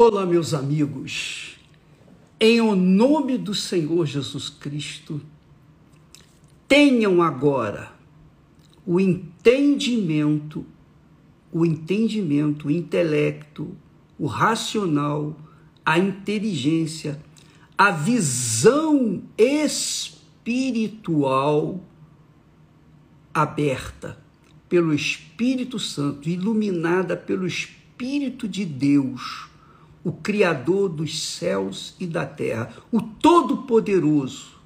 Olá, meus amigos. Em o nome do Senhor Jesus Cristo, tenham agora o entendimento, o entendimento, o intelecto, o racional, a inteligência, a visão espiritual aberta pelo Espírito Santo, iluminada pelo Espírito de Deus o Criador dos céus e da terra, o Todo-Poderoso.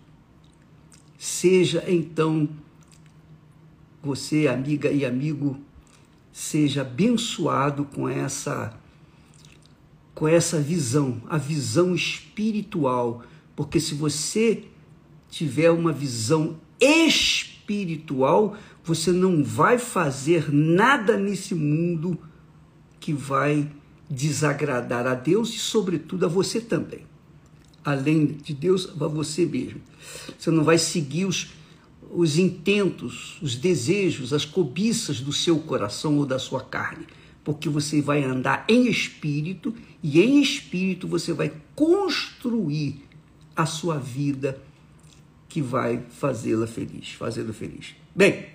Seja então você, amiga e amigo, seja abençoado com essa com essa visão, a visão espiritual, porque se você tiver uma visão espiritual, você não vai fazer nada nesse mundo que vai desagradar a Deus e, sobretudo, a você também. Além de Deus, a você mesmo. Você não vai seguir os, os intentos, os desejos, as cobiças do seu coração ou da sua carne, porque você vai andar em espírito e em espírito você vai construir a sua vida que vai fazê-la feliz, fazê-lo feliz. Bem,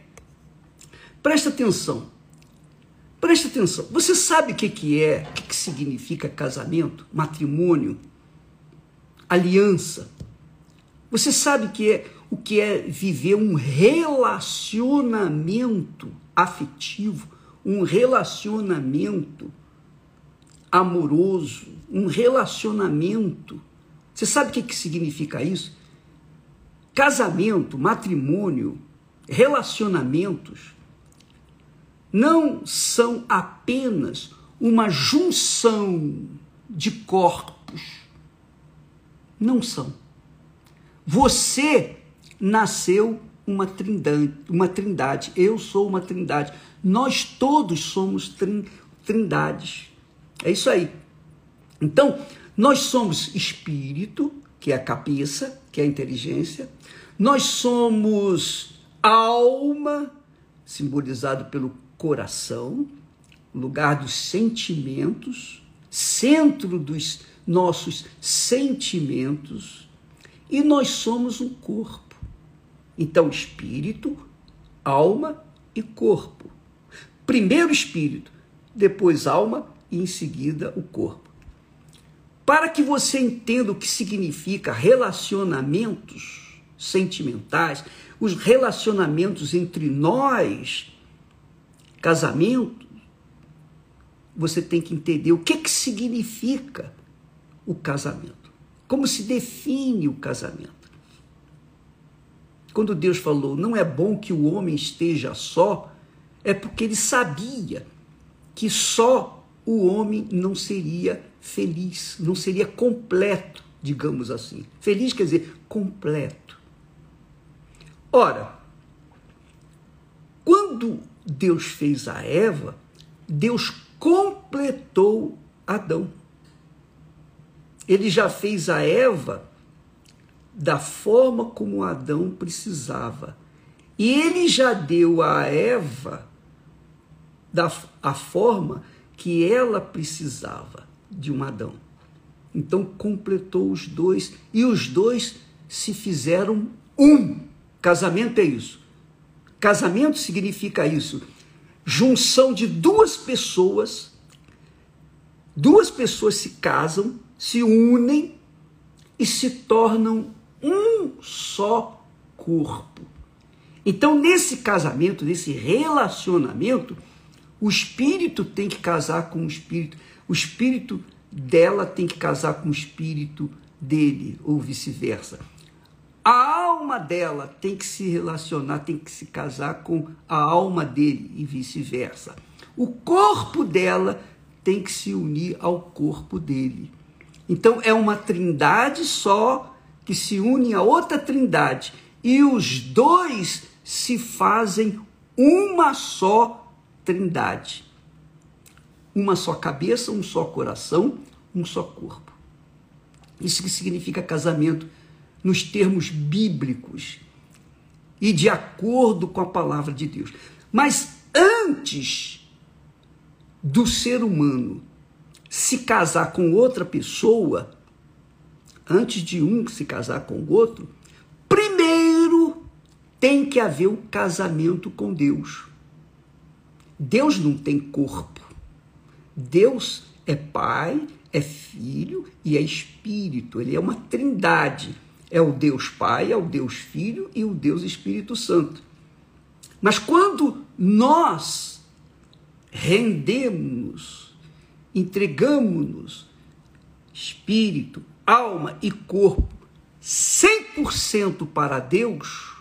presta atenção. Preste atenção. Você sabe o que, que é, o que, que significa casamento, matrimônio, aliança? Você sabe que é, o que é viver um relacionamento afetivo, um relacionamento amoroso, um relacionamento. Você sabe o que, que significa isso? Casamento, matrimônio, relacionamentos não são apenas uma junção de corpos. Não são. Você nasceu uma trindade, uma trindade. Eu sou uma trindade. Nós todos somos trindades. É isso aí. Então, nós somos espírito, que é a cabeça, que é a inteligência. Nós somos alma, simbolizado pelo coração, lugar dos sentimentos, centro dos nossos sentimentos, e nós somos um corpo. Então, espírito, alma e corpo. Primeiro espírito, depois alma e em seguida o corpo. Para que você entenda o que significa relacionamentos sentimentais, os relacionamentos entre nós casamento, você tem que entender o que, que significa o casamento. Como se define o casamento. Quando Deus falou, não é bom que o homem esteja só, é porque ele sabia que só o homem não seria feliz, não seria completo, digamos assim. Feliz quer dizer completo. Ora, quando Deus fez a Eva, Deus completou Adão. Ele já fez a Eva da forma como Adão precisava. E ele já deu a Eva da a forma que ela precisava de um Adão. Então completou os dois e os dois se fizeram um. Casamento é isso. Casamento significa isso: junção de duas pessoas, duas pessoas se casam, se unem e se tornam um só corpo. Então, nesse casamento, nesse relacionamento, o espírito tem que casar com o espírito, o espírito dela tem que casar com o espírito dele, ou vice-versa. A alma dela tem que se relacionar, tem que se casar com a alma dele e vice-versa. O corpo dela tem que se unir ao corpo dele. Então é uma trindade só que se une a outra trindade e os dois se fazem uma só trindade. Uma só cabeça, um só coração, um só corpo. Isso que significa casamento nos termos bíblicos e de acordo com a palavra de Deus. Mas antes do ser humano se casar com outra pessoa, antes de um se casar com o outro, primeiro tem que haver o um casamento com Deus. Deus não tem corpo. Deus é Pai, é Filho e é Espírito. Ele é uma trindade. É o Deus Pai, é o Deus Filho e o Deus Espírito Santo. Mas quando nós rendemos, entregamos-nos, espírito, alma e corpo, 100% para Deus,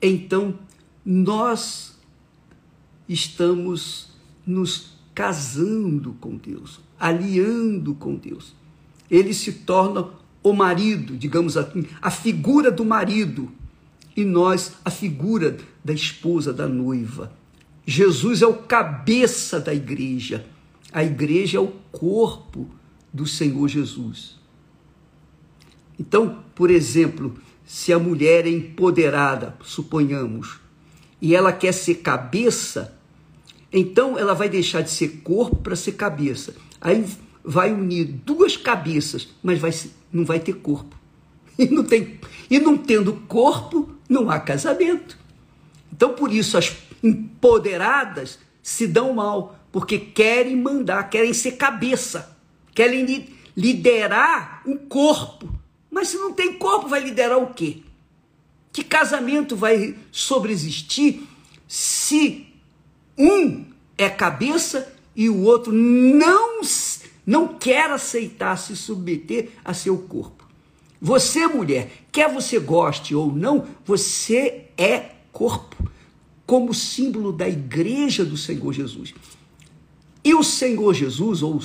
então nós estamos nos casando com Deus, aliando com Deus. Ele se torna o marido, digamos assim, a figura do marido, e nós a figura da esposa, da noiva. Jesus é o cabeça da igreja. A igreja é o corpo do Senhor Jesus. Então, por exemplo, se a mulher é empoderada, suponhamos, e ela quer ser cabeça, então ela vai deixar de ser corpo para ser cabeça. Aí vai unir duas cabeças, mas vai, não vai ter corpo. E não, tem, e não tendo corpo, não há casamento. Então, por isso, as empoderadas se dão mal, porque querem mandar, querem ser cabeça, querem liderar um corpo. Mas se não tem corpo, vai liderar o quê? Que casamento vai sobreexistir se um é cabeça e o outro não, não quer aceitar se submeter a seu corpo? Você, mulher, quer você goste ou não, você é corpo, como símbolo da igreja do Senhor Jesus. E o Senhor Jesus, ou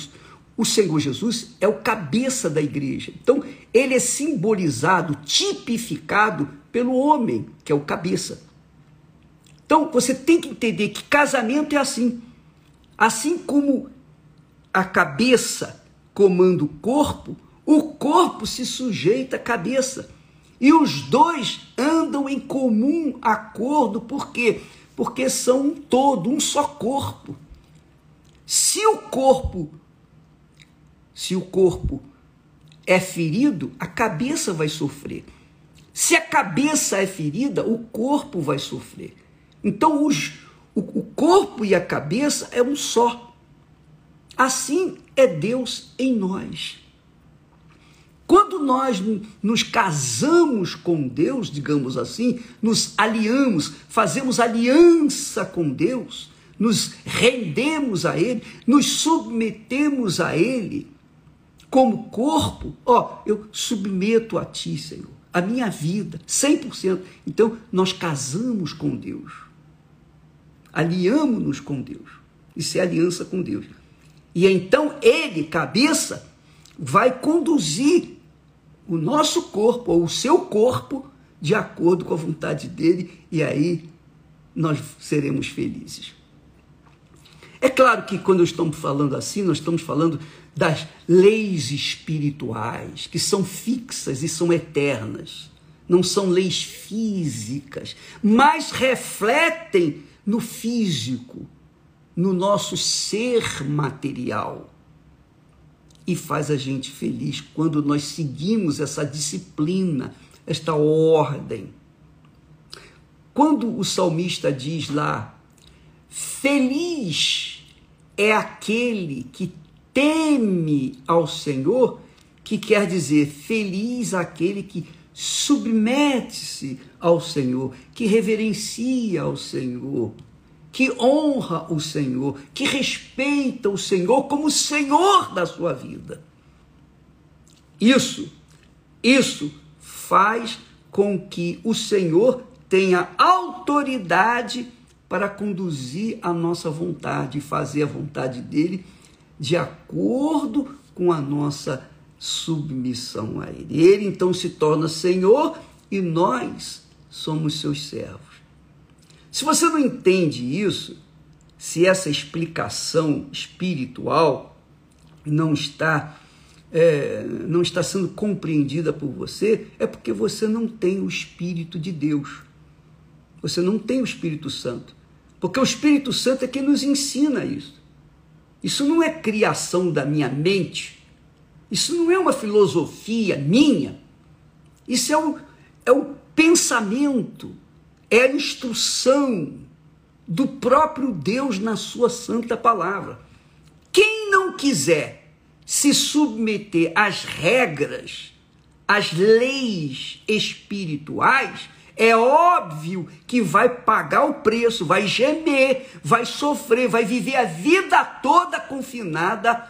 o Senhor Jesus, é o cabeça da igreja. Então, ele é simbolizado, tipificado pelo homem, que é o cabeça. Então, você tem que entender que casamento é assim. Assim como a cabeça comanda o corpo, o corpo se sujeita à cabeça. E os dois andam em comum acordo, por quê? Porque são um todo, um só corpo. Se o corpo se o corpo é ferido, a cabeça vai sofrer. Se a cabeça é ferida, o corpo vai sofrer. Então os, o, o corpo e a cabeça é um só. Assim é Deus em nós. Quando nós nos casamos com Deus, digamos assim, nos aliamos, fazemos aliança com Deus, nos rendemos a Ele, nos submetemos a Ele, como corpo, ó, eu submeto a Ti, Senhor, a minha vida, 100%. Então, nós casamos com Deus, aliamos-nos com Deus, isso é aliança com Deus. E então Ele, cabeça, vai conduzir o nosso corpo ou o seu corpo de acordo com a vontade dele e aí nós seremos felizes. É claro que quando estamos falando assim, nós estamos falando das leis espirituais, que são fixas e são eternas. Não são leis físicas, mas refletem no físico, no nosso ser material e faz a gente feliz quando nós seguimos essa disciplina, esta ordem. Quando o salmista diz lá, feliz é aquele que teme ao Senhor, que quer dizer feliz aquele que submete-se ao Senhor, que reverencia ao Senhor que honra o Senhor, que respeita o Senhor como Senhor da sua vida. Isso, isso faz com que o Senhor tenha autoridade para conduzir a nossa vontade fazer a vontade dele de acordo com a nossa submissão a ele. Ele então se torna Senhor e nós somos seus servos. Se você não entende isso, se essa explicação espiritual não está é, não está sendo compreendida por você, é porque você não tem o Espírito de Deus. Você não tem o Espírito Santo. Porque o Espírito Santo é quem nos ensina isso. Isso não é criação da minha mente. Isso não é uma filosofia minha. Isso é o, é o pensamento, é a instrução do próprio Deus na sua santa palavra. Quem não quiser se submeter às regras, às leis espirituais, é óbvio que vai pagar o preço, vai gemer, vai sofrer, vai viver a vida toda confinada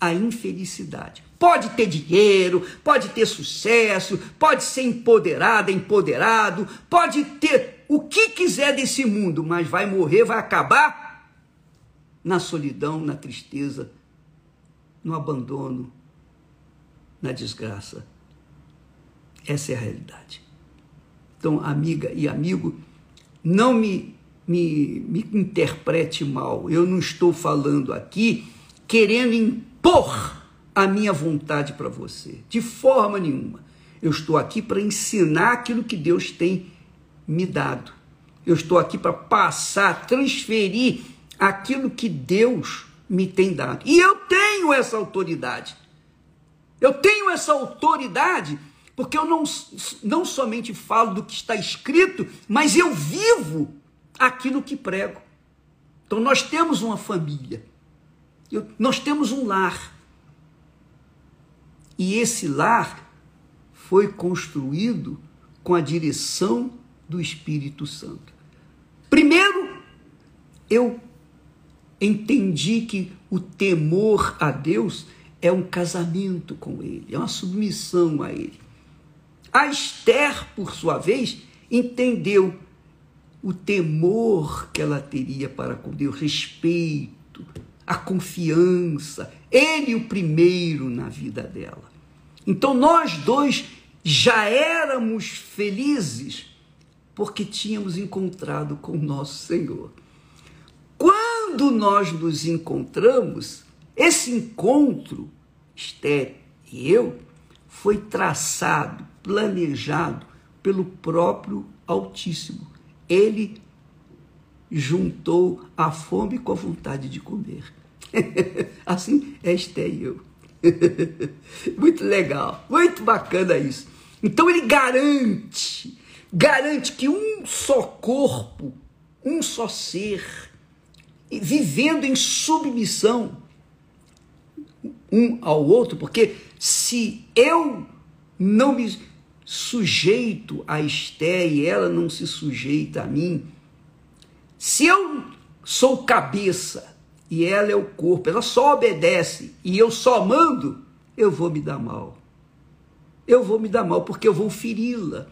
à infelicidade. Pode ter dinheiro, pode ter sucesso, pode ser empoderada, empoderado, pode ter o que quiser desse mundo, mas vai morrer, vai acabar na solidão, na tristeza, no abandono, na desgraça. Essa é a realidade. Então, amiga e amigo, não me, me, me interprete mal. Eu não estou falando aqui querendo impor a minha vontade para você, de forma nenhuma. Eu estou aqui para ensinar aquilo que Deus tem me dado. Eu estou aqui para passar, transferir aquilo que Deus me tem dado. E eu tenho essa autoridade. Eu tenho essa autoridade porque eu não, não somente falo do que está escrito, mas eu vivo aquilo que prego. Então nós temos uma família, eu, nós temos um lar. E esse lar foi construído com a direção do Espírito Santo. Primeiro, eu entendi que o temor a Deus é um casamento com Ele, é uma submissão a Ele. A Esther, por sua vez, entendeu o temor que ela teria para com Deus, respeito, a confiança, ele o primeiro na vida dela. Então nós dois já éramos felizes porque tínhamos encontrado com nosso Senhor. Quando nós nos encontramos, esse encontro, Esther e eu, foi traçado planejado pelo próprio Altíssimo. Ele juntou a fome com a vontade de comer. assim é Esté e eu. muito legal, muito bacana isso. Então ele garante, garante que um só corpo, um só ser, vivendo em submissão um ao outro, porque se eu não me sujeito a Esté e ela não se sujeita a mim, se eu sou cabeça e ela é o corpo, ela só obedece e eu só mando, eu vou me dar mal. Eu vou me dar mal porque eu vou feri-la.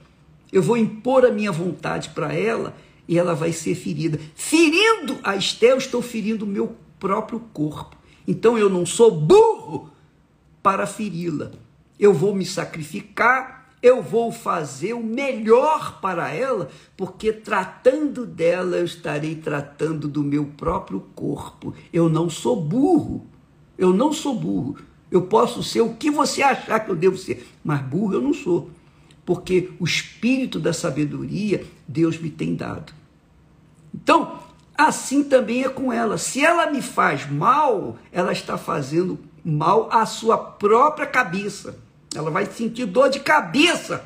Eu vou impor a minha vontade para ela e ela vai ser ferida. Ferindo a Esté, eu estou ferindo o meu próprio corpo. Então eu não sou burro para feri-la. Eu vou me sacrificar eu vou fazer o melhor para ela, porque tratando dela eu estarei tratando do meu próprio corpo. Eu não sou burro. Eu não sou burro. Eu posso ser o que você achar que eu devo ser, mas burro eu não sou. Porque o espírito da sabedoria Deus me tem dado. Então, assim também é com ela. Se ela me faz mal, ela está fazendo mal à sua própria cabeça. Ela vai sentir dor de cabeça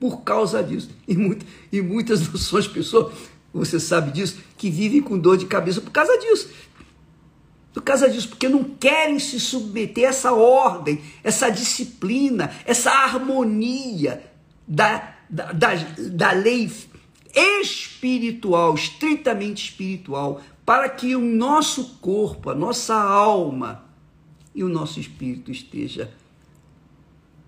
por causa disso. E, muito, e muitas as pessoas, você sabe disso, que vivem com dor de cabeça por causa disso. Por causa disso, porque não querem se submeter a essa ordem, essa disciplina, essa harmonia da, da, da, da lei espiritual, estritamente espiritual, para que o nosso corpo, a nossa alma e o nosso espírito esteja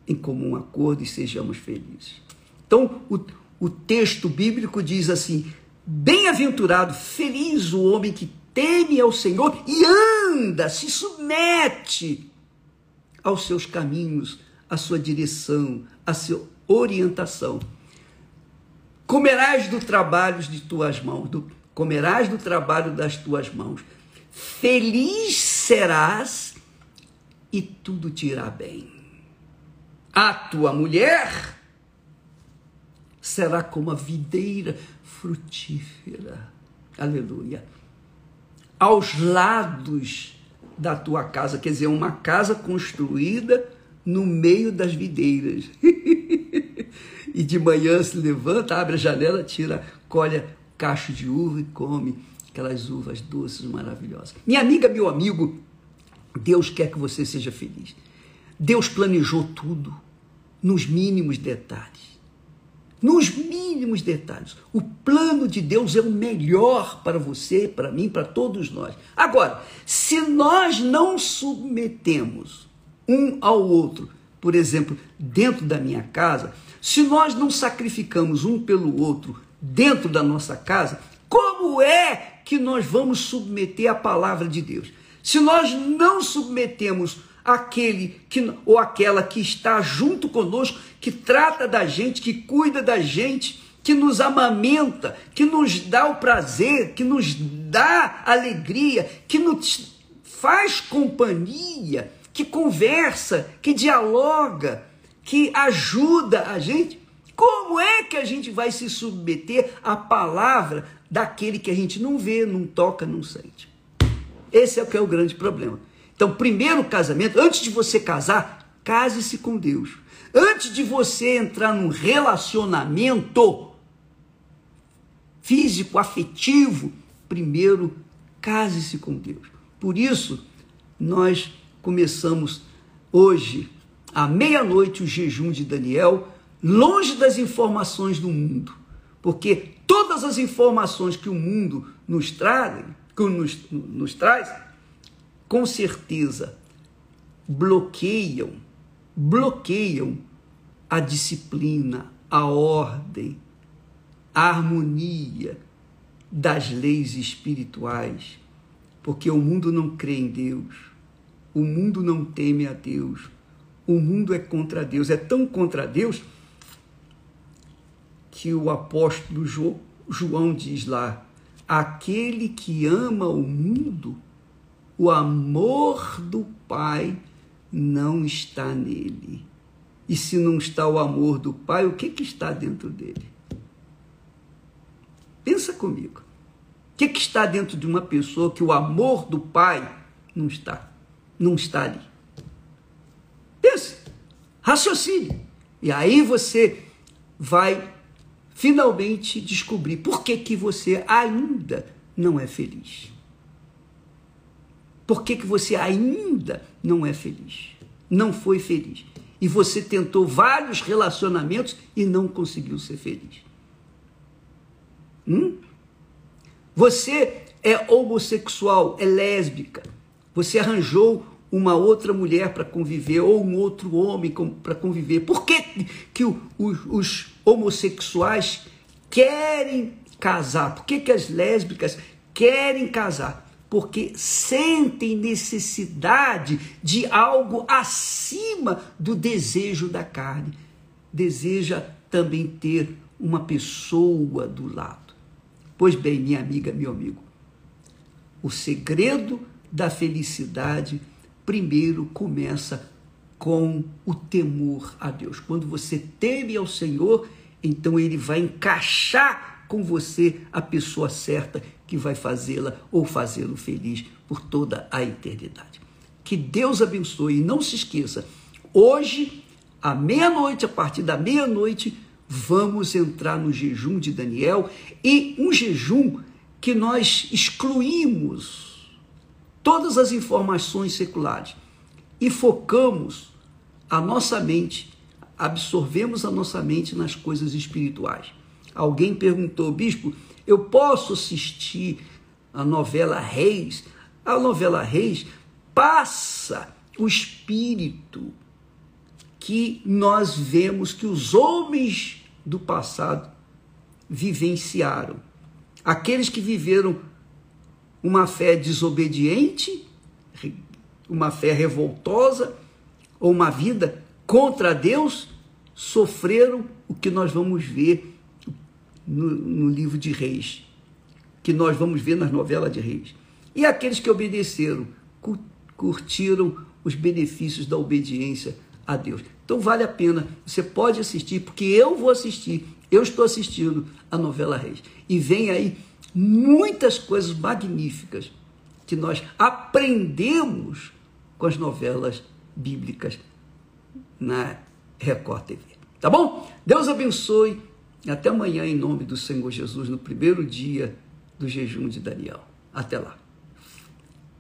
em comum acordo e sejamos felizes. Então, o, o texto bíblico diz assim: Bem-aventurado, feliz o homem que teme ao Senhor e anda, se submete aos seus caminhos, à sua direção, à sua orientação. Comerás do trabalho de tuas mãos, do, comerás do trabalho das tuas mãos. Feliz serás e tudo te irá bem a tua mulher será como a videira frutífera. Aleluia. Aos lados da tua casa, quer dizer, uma casa construída no meio das videiras. e de manhã se levanta, abre a janela, tira, colhe cacho de uva e come aquelas uvas doces, maravilhosas. Minha amiga, meu amigo, Deus quer que você seja feliz. Deus planejou tudo nos mínimos detalhes. Nos mínimos detalhes. O plano de Deus é o melhor para você, para mim, para todos nós. Agora, se nós não submetemos um ao outro, por exemplo, dentro da minha casa, se nós não sacrificamos um pelo outro dentro da nossa casa, como é que nós vamos submeter a palavra de Deus? Se nós não submetemos aquele que, ou aquela que está junto conosco, que trata da gente, que cuida da gente, que nos amamenta, que nos dá o prazer, que nos dá alegria, que nos faz companhia, que conversa, que dialoga, que ajuda a gente. Como é que a gente vai se submeter à palavra daquele que a gente não vê, não toca, não sente? Esse é o que é o grande problema. Então, primeiro casamento, antes de você casar, case-se com Deus. Antes de você entrar num relacionamento físico, afetivo, primeiro case-se com Deus. Por isso, nós começamos hoje, à meia-noite, o jejum de Daniel, longe das informações do mundo. Porque todas as informações que o mundo nos traz, que nos, nos traz, com certeza bloqueiam, bloqueiam a disciplina, a ordem, a harmonia das leis espirituais, porque o mundo não crê em Deus, o mundo não teme a Deus, o mundo é contra Deus, é tão contra Deus que o apóstolo João diz lá: aquele que ama o mundo o amor do Pai não está nele. E se não está o amor do Pai, o que, que está dentro dele? Pensa comigo. O que, que está dentro de uma pessoa que o amor do Pai não está? Não está ali. Pense, raciocine. E aí você vai finalmente descobrir por que, que você ainda não é feliz. Por que, que você ainda não é feliz? Não foi feliz. E você tentou vários relacionamentos e não conseguiu ser feliz. Hum? Você é homossexual, é lésbica. Você arranjou uma outra mulher para conviver ou um outro homem para conviver. Por que, que os, os homossexuais querem casar? Por que, que as lésbicas querem casar? Porque sentem necessidade de algo acima do desejo da carne. Deseja também ter uma pessoa do lado. Pois bem, minha amiga, meu amigo, o segredo da felicidade primeiro começa com o temor a Deus. Quando você teme ao Senhor, então ele vai encaixar com você a pessoa certa que vai fazê-la ou fazê-lo feliz por toda a eternidade. Que Deus abençoe e não se esqueça, hoje, à meia-noite, a partir da meia-noite, vamos entrar no jejum de Daniel e um jejum que nós excluímos todas as informações seculares e focamos a nossa mente, absorvemos a nossa mente nas coisas espirituais. Alguém perguntou, bispo, eu posso assistir a novela Reis? A novela Reis passa o espírito que nós vemos que os homens do passado vivenciaram. Aqueles que viveram uma fé desobediente, uma fé revoltosa, ou uma vida contra Deus, sofreram o que nós vamos ver no, no livro de Reis, que nós vamos ver nas novelas de Reis. E aqueles que obedeceram, curtiram os benefícios da obediência a Deus. Então vale a pena, você pode assistir, porque eu vou assistir, eu estou assistindo a novela Reis. E vem aí muitas coisas magníficas que nós aprendemos com as novelas bíblicas na Record TV. Tá bom? Deus abençoe. Até amanhã, em nome do Senhor Jesus, no primeiro dia do jejum de Daniel. Até lá.